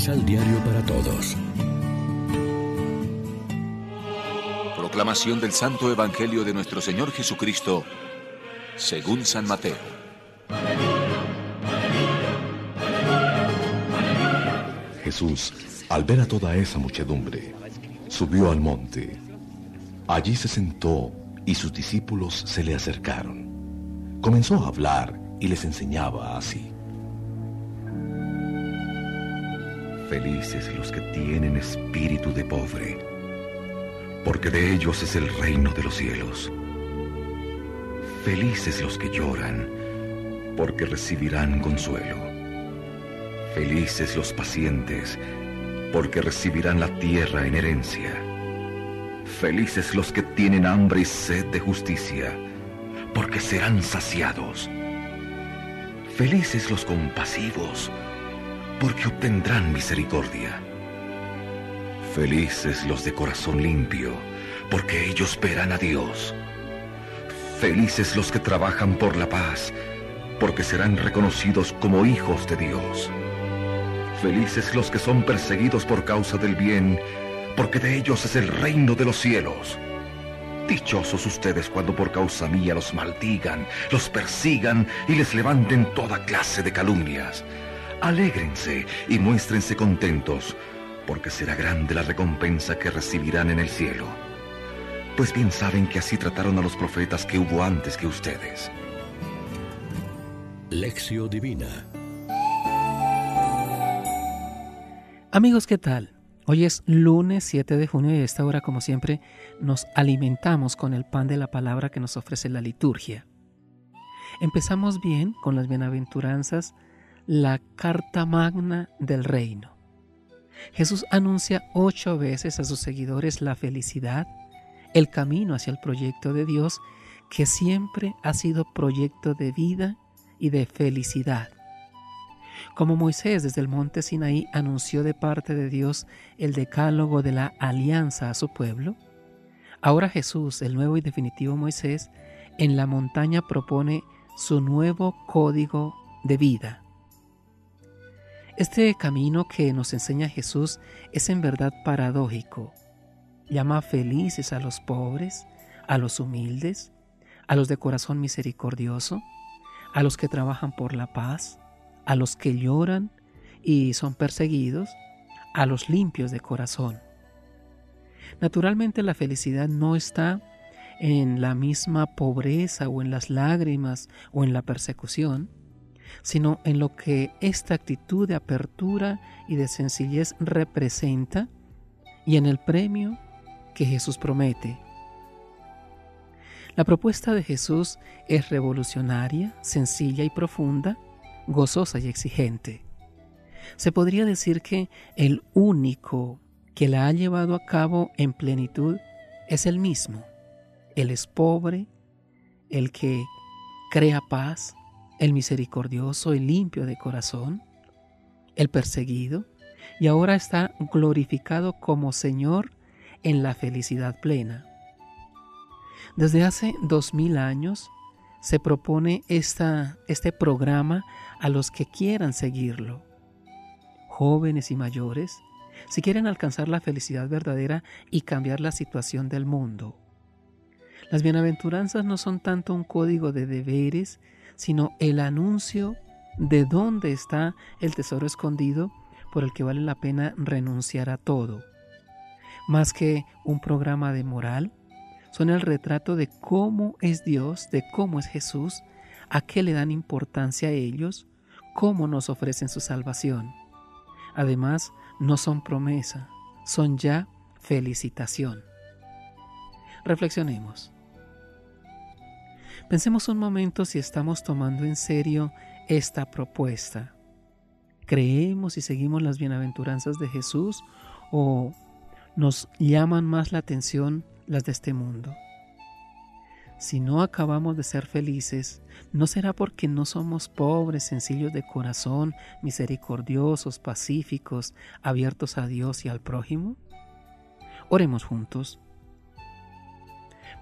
Misal Diario para Todos. Proclamación del Santo Evangelio de nuestro Señor Jesucristo, según San Mateo. Jesús, al ver a toda esa muchedumbre, subió al monte. Allí se sentó y sus discípulos se le acercaron. Comenzó a hablar y les enseñaba así. Felices los que tienen espíritu de pobre, porque de ellos es el reino de los cielos. Felices los que lloran, porque recibirán consuelo. Felices los pacientes, porque recibirán la tierra en herencia. Felices los que tienen hambre y sed de justicia, porque serán saciados. Felices los compasivos, porque obtendrán misericordia. Felices los de corazón limpio, porque ellos verán a Dios. Felices los que trabajan por la paz, porque serán reconocidos como hijos de Dios. Felices los que son perseguidos por causa del bien, porque de ellos es el reino de los cielos. Dichosos ustedes cuando por causa mía los maldigan, los persigan y les levanten toda clase de calumnias. Alégrense y muéstrense contentos, porque será grande la recompensa que recibirán en el cielo. Pues bien saben que así trataron a los profetas que hubo antes que ustedes. Lección Divina Amigos, ¿qué tal? Hoy es lunes 7 de junio y a esta hora, como siempre, nos alimentamos con el pan de la palabra que nos ofrece la liturgia. Empezamos bien con las bienaventuranzas la carta magna del reino. Jesús anuncia ocho veces a sus seguidores la felicidad, el camino hacia el proyecto de Dios, que siempre ha sido proyecto de vida y de felicidad. Como Moisés desde el monte Sinaí anunció de parte de Dios el decálogo de la alianza a su pueblo, ahora Jesús, el nuevo y definitivo Moisés, en la montaña propone su nuevo código de vida. Este camino que nos enseña Jesús es en verdad paradójico. Llama felices a los pobres, a los humildes, a los de corazón misericordioso, a los que trabajan por la paz, a los que lloran y son perseguidos, a los limpios de corazón. Naturalmente la felicidad no está en la misma pobreza o en las lágrimas o en la persecución, sino en lo que esta actitud de apertura y de sencillez representa y en el premio que Jesús promete. La propuesta de Jesús es revolucionaria, sencilla y profunda, gozosa y exigente. Se podría decir que el único que la ha llevado a cabo en plenitud es el mismo. Él es pobre, el que crea paz, el misericordioso y limpio de corazón, el perseguido, y ahora está glorificado como Señor en la felicidad plena. Desde hace dos mil años se propone esta, este programa a los que quieran seguirlo, jóvenes y mayores, si quieren alcanzar la felicidad verdadera y cambiar la situación del mundo. Las bienaventuranzas no son tanto un código de deberes, sino el anuncio de dónde está el tesoro escondido por el que vale la pena renunciar a todo. Más que un programa de moral, son el retrato de cómo es Dios, de cómo es Jesús, a qué le dan importancia a ellos, cómo nos ofrecen su salvación. Además, no son promesa, son ya felicitación. Reflexionemos. Pensemos un momento si estamos tomando en serio esta propuesta. ¿Creemos y seguimos las bienaventuranzas de Jesús o nos llaman más la atención las de este mundo? Si no acabamos de ser felices, ¿no será porque no somos pobres, sencillos de corazón, misericordiosos, pacíficos, abiertos a Dios y al prójimo? Oremos juntos.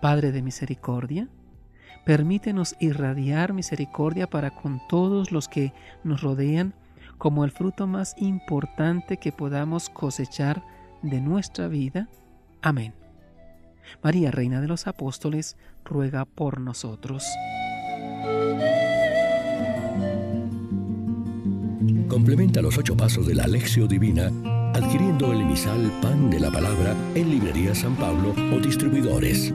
Padre de misericordia, Permítenos irradiar misericordia para con todos los que nos rodean, como el fruto más importante que podamos cosechar de nuestra vida. Amén. María, Reina de los Apóstoles, ruega por nosotros. Complementa los ocho pasos de la Alexio Divina adquiriendo el emisal Pan de la Palabra en Librería San Pablo o distribuidores.